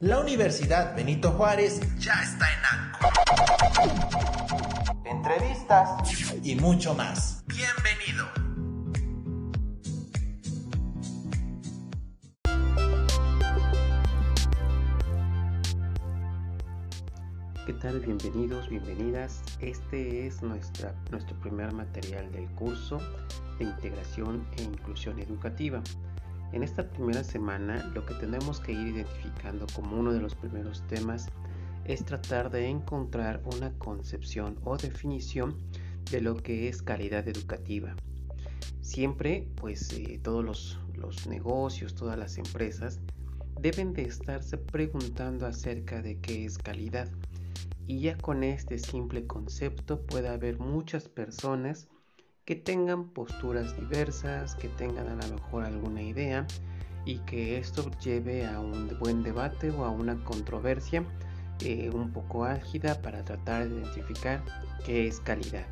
La Universidad Benito Juárez ya está en ANCO. Entrevistas y mucho más. Bienvenido. ¿Qué tal? Bienvenidos, bienvenidas. Este es nuestra, nuestro primer material del curso de integración e inclusión educativa. En esta primera semana lo que tenemos que ir identificando como uno de los primeros temas es tratar de encontrar una concepción o definición de lo que es calidad educativa. Siempre, pues eh, todos los, los negocios, todas las empresas deben de estarse preguntando acerca de qué es calidad. Y ya con este simple concepto puede haber muchas personas que tengan posturas diversas, que tengan a lo mejor alguna idea y que esto lleve a un buen debate o a una controversia eh, un poco álgida para tratar de identificar qué es calidad.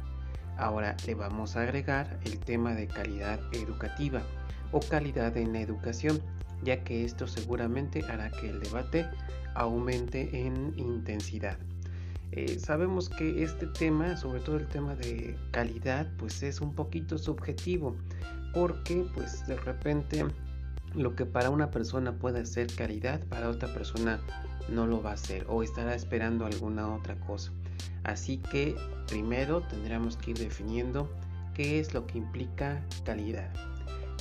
Ahora le vamos a agregar el tema de calidad educativa o calidad en la educación, ya que esto seguramente hará que el debate aumente en intensidad. Eh, sabemos que este tema, sobre todo el tema de calidad, pues es un poquito subjetivo, porque pues de repente lo que para una persona puede ser calidad, para otra persona no lo va a ser o estará esperando alguna otra cosa. Así que primero tendremos que ir definiendo qué es lo que implica calidad.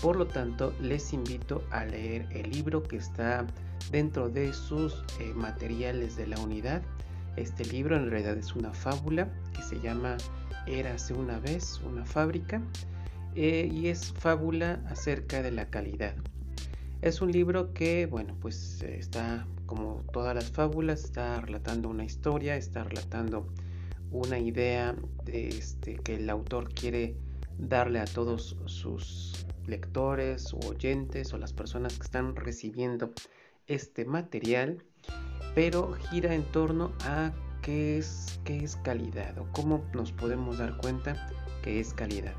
Por lo tanto, les invito a leer el libro que está dentro de sus eh, materiales de la unidad este libro en realidad es una fábula que se llama Érase una vez una fábrica eh, y es fábula acerca de la calidad. Es un libro que, bueno, pues está como todas las fábulas, está relatando una historia, está relatando una idea de este, que el autor quiere darle a todos sus lectores o oyentes o las personas que están recibiendo este material pero gira en torno a qué es, qué es calidad o cómo nos podemos dar cuenta que es calidad.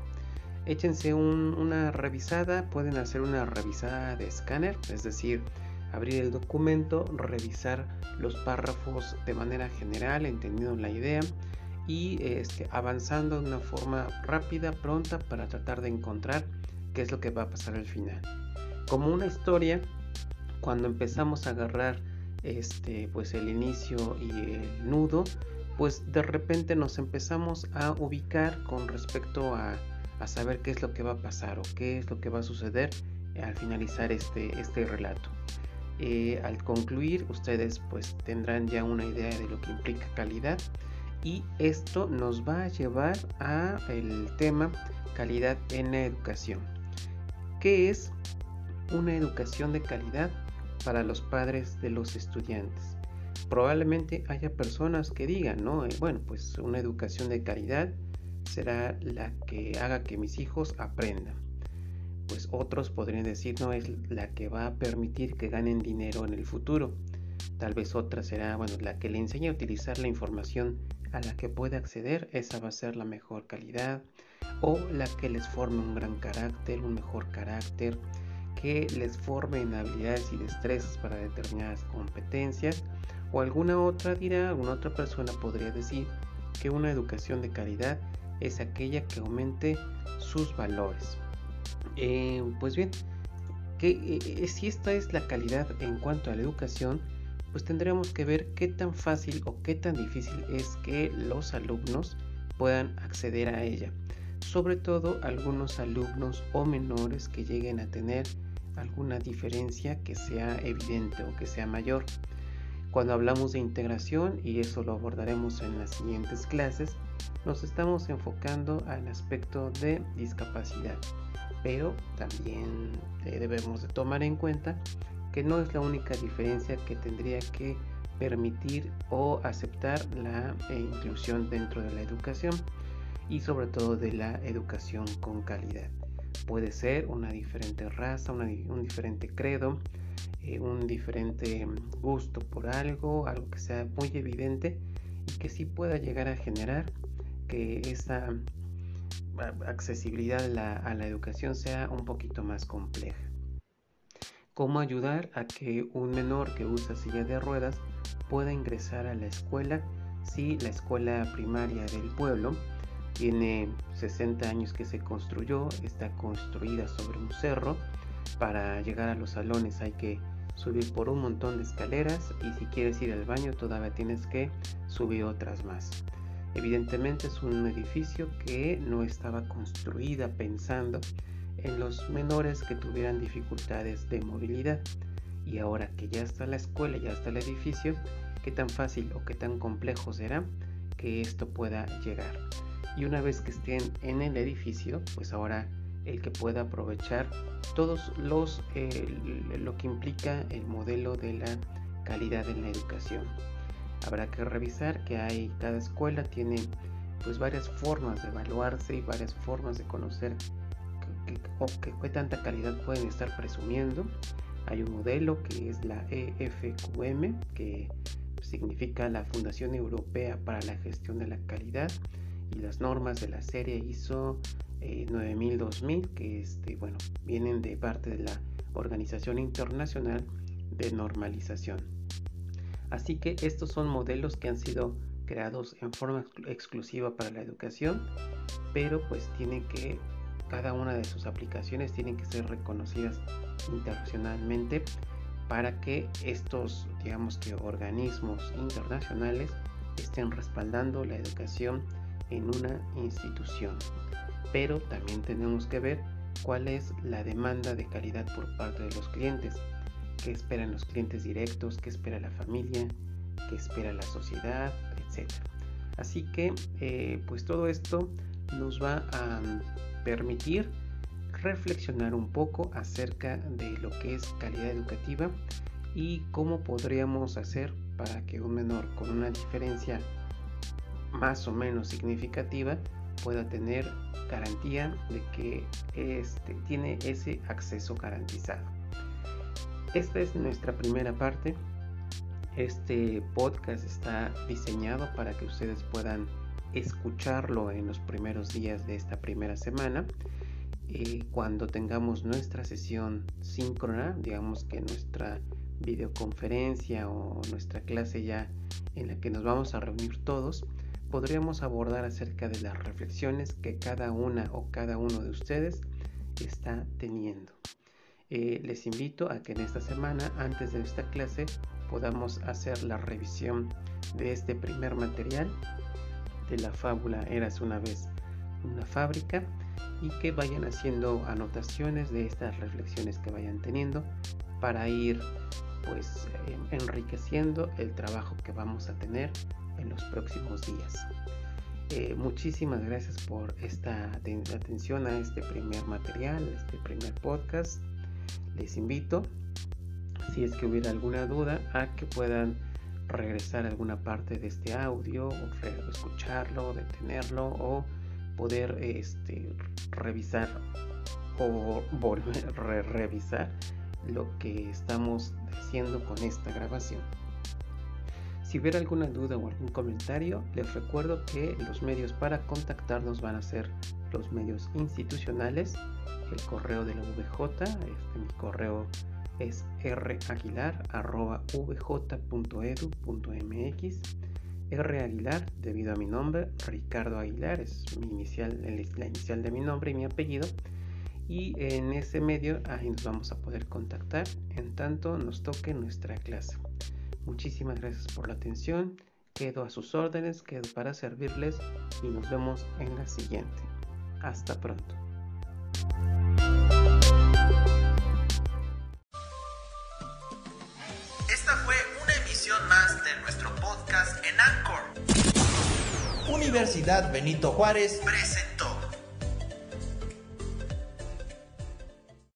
Échense una revisada, pueden hacer una revisada de escáner, es decir, abrir el documento, revisar los párrafos de manera general, entendiendo la idea y este, avanzando de una forma rápida, pronta para tratar de encontrar qué es lo que va a pasar al final. Como una historia, cuando empezamos a agarrar este, pues el inicio y el nudo, pues de repente nos empezamos a ubicar con respecto a, saber qué es lo que va a pasar o qué es lo que va a suceder al finalizar este, este relato. Eh, al concluir, ustedes pues tendrán ya una idea de lo que implica calidad y esto nos va a llevar a el tema calidad en la educación. ¿Qué es una educación de calidad? Para los padres de los estudiantes. Probablemente haya personas que digan, ¿no? Eh, bueno, pues una educación de calidad será la que haga que mis hijos aprendan. Pues otros podrían decir, no, es la que va a permitir que ganen dinero en el futuro. Tal vez otra será, bueno, la que le enseñe a utilizar la información a la que puede acceder, esa va a ser la mejor calidad. O la que les forme un gran carácter, un mejor carácter, que les formen habilidades y destrezas para determinadas competencias o alguna otra dirá, alguna otra persona podría decir que una educación de calidad es aquella que aumente sus valores. Eh, pues bien, que, eh, eh, si esta es la calidad en cuanto a la educación, pues tendremos que ver qué tan fácil o qué tan difícil es que los alumnos puedan acceder a ella. Sobre todo algunos alumnos o menores que lleguen a tener alguna diferencia que sea evidente o que sea mayor. Cuando hablamos de integración, y eso lo abordaremos en las siguientes clases, nos estamos enfocando al aspecto de discapacidad, pero también eh, debemos de tomar en cuenta que no es la única diferencia que tendría que permitir o aceptar la eh, inclusión dentro de la educación y sobre todo de la educación con calidad. Puede ser una diferente raza, un diferente credo, eh, un diferente gusto por algo, algo que sea muy evidente y que sí pueda llegar a generar que esa accesibilidad a la, educación sea un poquito más compleja. cómo ayudar a que un menor que usa silla de ruedas pueda ingresar a la escuela si la escuela primaria del pueblo tiene 60 años que se construyó, está construida sobre un cerro. Para llegar a los salones hay que subir por un montón de escaleras y si quieres ir al baño todavía tienes que subir otras más. Evidentemente es un edificio que no estaba construida pensando en los menores que tuvieran dificultades de movilidad. Y ahora que ya está la escuela, ya está el edificio, qué tan fácil o qué tan complejo será que esto pueda llegar y una vez que estén en el edificio, pues ahora el que pueda aprovechar todos los eh, lo que implica el modelo de la calidad en la educación. Habrá que revisar que hay cada escuela tiene pues varias formas de evaluarse y varias formas de conocer qué tanta calidad pueden estar presumiendo. Hay un modelo que es la EFQM, que significa la Fundación Europea para la Gestión de la Calidad y las normas de la serie ISO 9000-2000 que este, bueno, vienen de parte de la Organización Internacional de Normalización. Así que estos son modelos que han sido creados en forma exclusiva para la educación, pero pues tienen que, cada una de sus aplicaciones tienen que ser reconocidas internacionalmente para que estos, digamos que organismos internacionales estén respaldando la educación en una institución. Pero también tenemos que ver cuál es la demanda de calidad por parte de los clientes, qué esperan los clientes directos, qué espera la familia, qué espera la sociedad, etc. Así que eh, pues todo esto nos va a permitir reflexionar un poco acerca de lo que es calidad educativa y cómo podríamos hacer para que un menor con una diferencia más o menos significativa pueda tener garantía de que este, tiene ese acceso garantizado. Esta es nuestra primera parte. Este podcast está diseñado para que ustedes puedan escucharlo en los primeros días de esta primera semana. Cuando tengamos nuestra sesión síncrona, digamos que nuestra videoconferencia o nuestra clase ya en la que nos vamos a reunir todos, podríamos abordar acerca de las reflexiones que cada una o cada uno de ustedes está teniendo. Eh, les invito a que en esta semana, antes de esta clase, podamos hacer la revisión de este primer material de la fábula Eras una vez una fábrica y que vayan haciendo anotaciones de estas reflexiones que vayan teniendo para ir pues enriqueciendo el trabajo que vamos a tener en los próximos días. Eh, muchísimas gracias por esta atención a este primer material, este primer podcast. Les invito, si es que hubiera alguna duda, a que puedan regresar a alguna parte de este audio, o escucharlo, detenerlo o poder este, revisar o volver a revisar lo que estamos haciendo con esta grabación. Si hubiera alguna duda o algún comentario, les recuerdo que los medios para contactarnos van a ser los medios institucionales, el correo de la VJ, este, mi correo es raguilar.vj.edu.mx, R Aguilar, debido a mi nombre, Ricardo Aguilar, es mi inicial, la inicial de mi nombre y mi apellido, y en ese medio ahí nos vamos a poder contactar en tanto nos toque nuestra clase. Muchísimas gracias por la atención. Quedo a sus órdenes, quedo para servirles y nos vemos en la siguiente. Hasta pronto. Esta fue una emisión más de nuestro podcast en Anchor. Universidad Benito Juárez presenta